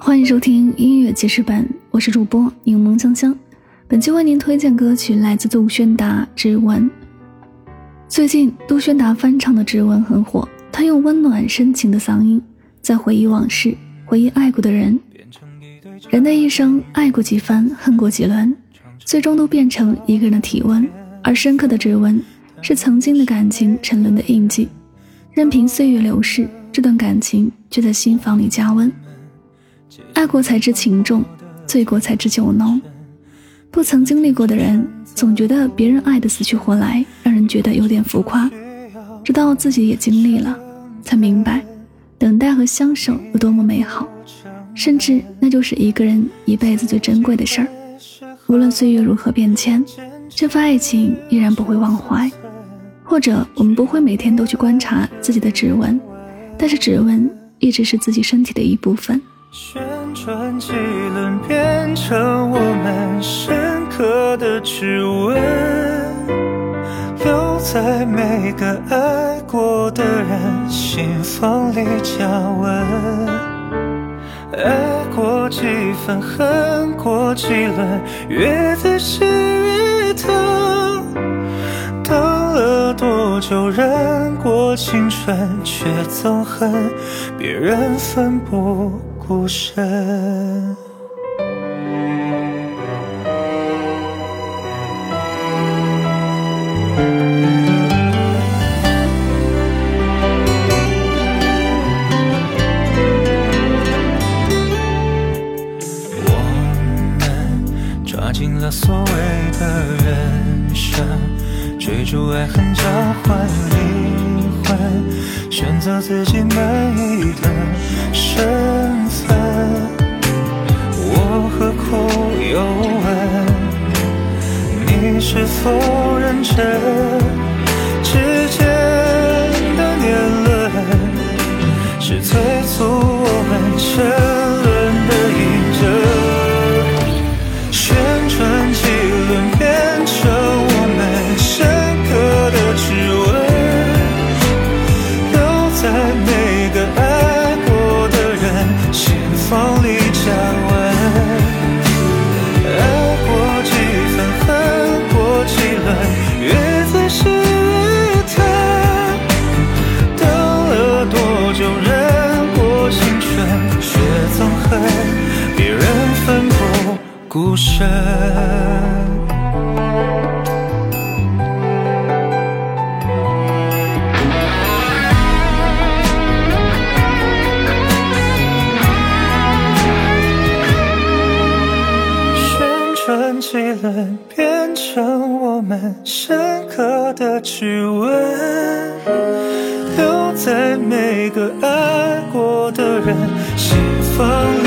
欢迎收听音乐记事本，我是主播柠檬香香。本期为您推荐歌曲来自杜轩达《指纹》。最近杜轩达翻唱的《指纹》很火，他用温暖深情的嗓音在回忆往事，回忆爱过的人。人的一生，爱过几番，恨过几轮，最终都变成一个人的体温。而深刻的指纹，是曾经的感情沉沦的印记，任凭岁月流逝，这段感情却在心房里加温。爱过才知情重，醉过才知酒浓。不曾经历过的人，总觉得别人爱的死去活来，让人觉得有点浮夸。直到自己也经历了，才明白，等待和相守有多么美好，甚至那就是一个人一辈子最珍贵的事儿。无论岁月如何变迁，这份爱情依然不会忘怀。或者我们不会每天都去观察自己的指纹，但是指纹一直是自己身体的一部分。旋转几轮，变成我们深刻的指纹，留在每个爱过的人心房里加温。爱过几分，恨过几轮，越仔细就，忍过青春，却憎恨别人奋不。顾身。我们抓紧了所谓的人生，追逐爱恨交换灵魂，选择自己满意的身份，我。何苦又问？你是否认真？之间的年轮，是催促我们沉孤身，旋转几轮，变成我们深刻的指纹，留在每个爱过的人心房。